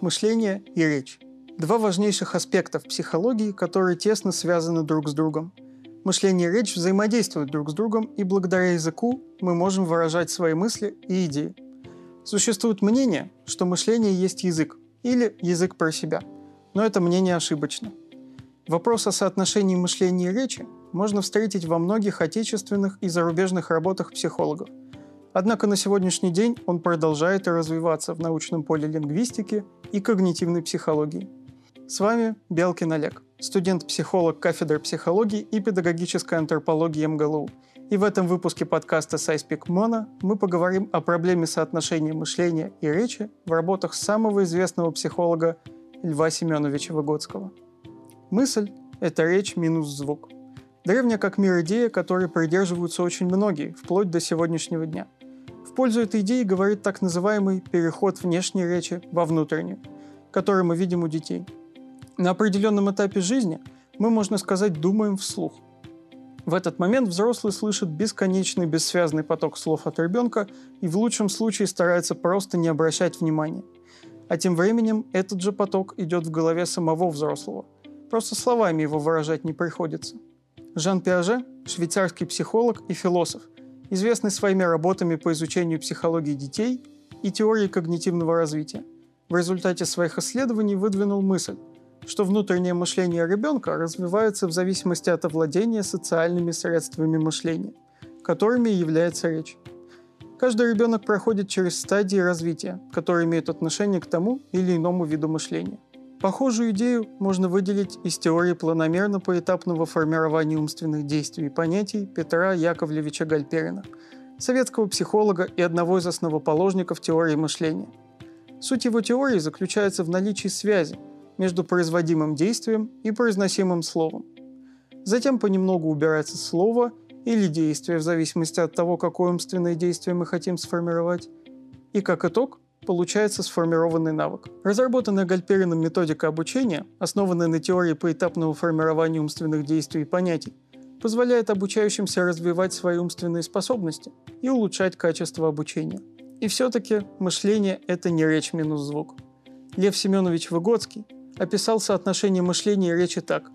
Мышление и речь. Два важнейших аспекта в психологии, которые тесно связаны друг с другом. Мышление и речь взаимодействуют друг с другом, и благодаря языку мы можем выражать свои мысли и идеи. Существует мнение, что мышление есть язык, или язык про себя. Но это мнение ошибочно. Вопрос о соотношении мышления и речи можно встретить во многих отечественных и зарубежных работах психологов. Однако на сегодняшний день он продолжает развиваться в научном поле лингвистики и когнитивной психологии. С вами Белкин Олег, студент-психолог кафедры психологии и педагогической антропологии МГЛУ. И в этом выпуске подкаста «Сайспик Мона» мы поговорим о проблеме соотношения мышления и речи в работах самого известного психолога Льва Семеновича Выгодского. Мысль – это речь минус звук – Древняя как мир идея, которой придерживаются очень многие, вплоть до сегодняшнего дня. В пользу этой идеи говорит так называемый переход внешней речи во внутреннюю, который мы видим у детей. На определенном этапе жизни мы, можно сказать, думаем вслух. В этот момент взрослый слышит бесконечный бессвязный поток слов от ребенка и в лучшем случае старается просто не обращать внимания. А тем временем этот же поток идет в голове самого взрослого. Просто словами его выражать не приходится – Жан Пиаже – швейцарский психолог и философ, известный своими работами по изучению психологии детей и теории когнитивного развития. В результате своих исследований выдвинул мысль, что внутреннее мышление ребенка развивается в зависимости от овладения социальными средствами мышления, которыми является речь. Каждый ребенок проходит через стадии развития, которые имеют отношение к тому или иному виду мышления. Похожую идею можно выделить из теории планомерно-поэтапного формирования умственных действий и понятий Петра Яковлевича Гальперина, советского психолога и одного из основоположников теории мышления. Суть его теории заключается в наличии связи между производимым действием и произносимым словом. Затем понемногу убирается слово или действие в зависимости от того, какое умственное действие мы хотим сформировать. И как итог, получается сформированный навык. Разработанная Гальперином методика обучения, основанная на теории поэтапного формирования умственных действий и понятий, позволяет обучающимся развивать свои умственные способности и улучшать качество обучения. И все-таки мышление – это не речь минус звук. Лев Семенович Выгодский описал соотношение мышления и речи так.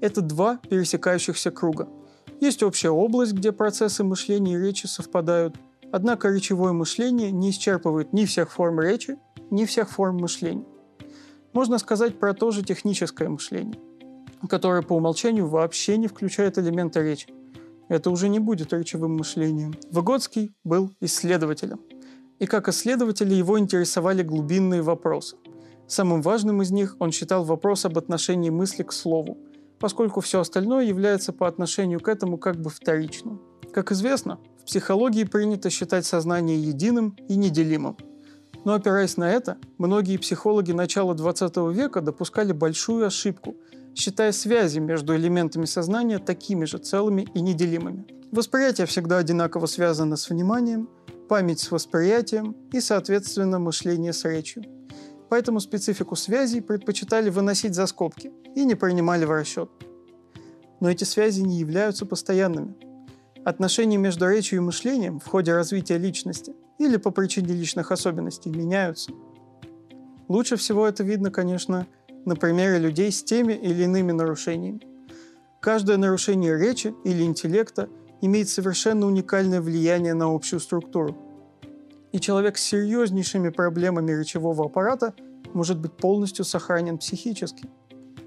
Это два пересекающихся круга. Есть общая область, где процессы мышления и речи совпадают – Однако речевое мышление не исчерпывает ни всех форм речи, ни всех форм мышления. Можно сказать про то же техническое мышление, которое по умолчанию вообще не включает элементы речи. Это уже не будет речевым мышлением. Выгодский был исследователем. И как исследователя его интересовали глубинные вопросы. Самым важным из них он считал вопрос об отношении мысли к слову, поскольку все остальное является по отношению к этому как бы вторичным. Как известно, в психологии принято считать сознание единым и неделимым. Но опираясь на это, многие психологи начала 20 века допускали большую ошибку, считая связи между элементами сознания такими же целыми и неделимыми. Восприятие всегда одинаково связано с вниманием, память с восприятием и, соответственно, мышление с речью. Поэтому специфику связей предпочитали выносить за скобки и не принимали в расчет. Но эти связи не являются постоянными – Отношения между речью и мышлением в ходе развития личности или по причине личных особенностей меняются. Лучше всего это видно, конечно, на примере людей с теми или иными нарушениями. Каждое нарушение речи или интеллекта имеет совершенно уникальное влияние на общую структуру. И человек с серьезнейшими проблемами речевого аппарата может быть полностью сохранен психически.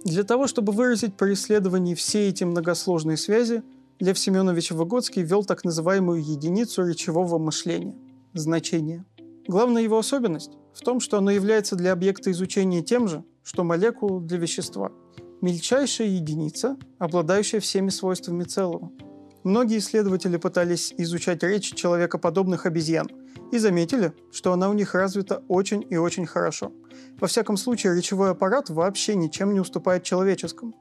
Для того, чтобы выразить при исследовании все эти многосложные связи, Лев Семенович Выгодский ввел так называемую единицу речевого мышления – значение. Главная его особенность в том, что оно является для объекта изучения тем же, что молекула для вещества. Мельчайшая единица, обладающая всеми свойствами целого. Многие исследователи пытались изучать речь человекоподобных обезьян и заметили, что она у них развита очень и очень хорошо. Во всяком случае, речевой аппарат вообще ничем не уступает человеческому.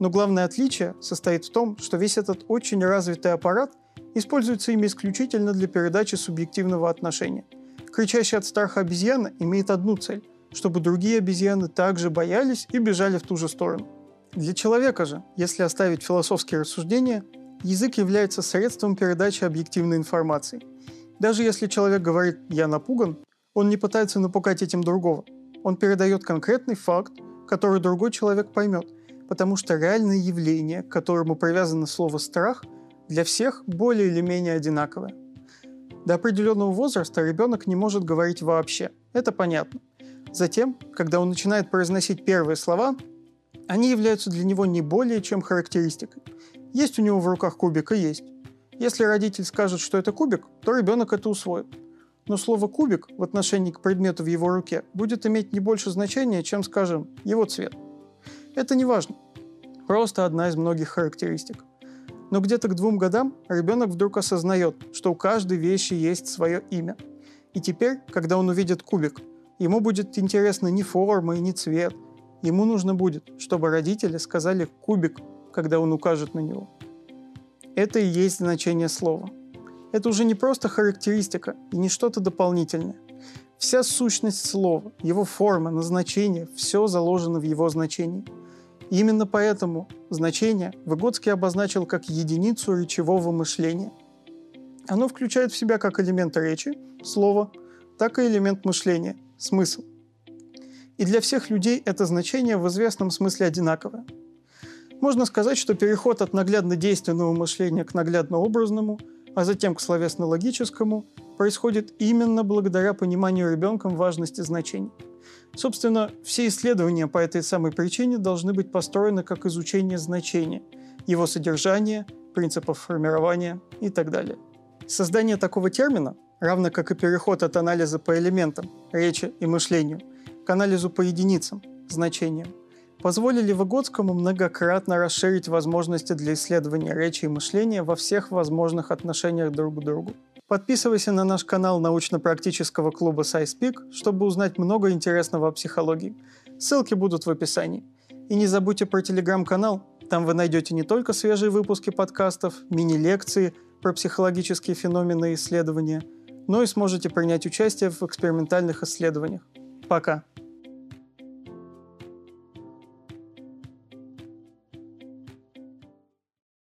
Но главное отличие состоит в том, что весь этот очень развитый аппарат используется ими исключительно для передачи субъективного отношения. Кричащая от страха обезьяна имеет одну цель – чтобы другие обезьяны также боялись и бежали в ту же сторону. Для человека же, если оставить философские рассуждения, язык является средством передачи объективной информации. Даже если человек говорит «я напуган», он не пытается напугать этим другого. он передает конкретный факт, который другой человек поймет, потому что реальное явление, к которому привязано слово «страх», для всех более или менее одинаковое. До определенного возраста ребенок не может говорить вообще. Это понятно. Затем, когда он начинает произносить первые слова, они являются для него не более чем характеристикой. Есть у него в руках кубик и есть. Если родитель скажет, что это кубик, то ребенок это усвоит. Но слово «кубик» в отношении к предмету в его руке будет иметь не больше значения, чем, скажем, его цвет. Это не важно. Просто одна из многих характеристик. Но где-то к двум годам ребенок вдруг осознает, что у каждой вещи есть свое имя. И теперь, когда он увидит кубик, ему будет интересно не форма и не цвет. Ему нужно будет, чтобы родители сказали «кубик», когда он укажет на него. Это и есть значение слова – это уже не просто характеристика и не что-то дополнительное. Вся сущность слова, его форма, назначение, все заложено в его значении. Именно поэтому значение Выгодский обозначил как единицу речевого мышления. Оно включает в себя как элемент речи, слово, так и элемент мышления, смысл. И для всех людей это значение в известном смысле одинаковое. Можно сказать, что переход от наглядно-действенного мышления к наглядно-образному – а затем к словесно-логическому, происходит именно благодаря пониманию ребенком важности значений. Собственно, все исследования по этой самой причине должны быть построены как изучение значения, его содержания, принципов формирования и так далее. Создание такого термина, равно как и переход от анализа по элементам, речи и мышлению, к анализу по единицам, значениям, позволили Выгодскому многократно расширить возможности для исследования речи и мышления во всех возможных отношениях друг к другу. Подписывайся на наш канал научно-практического клуба SciSpeak, чтобы узнать много интересного о психологии. Ссылки будут в описании. И не забудьте про телеграм-канал. Там вы найдете не только свежие выпуски подкастов, мини-лекции про психологические феномены и исследования, но и сможете принять участие в экспериментальных исследованиях. Пока!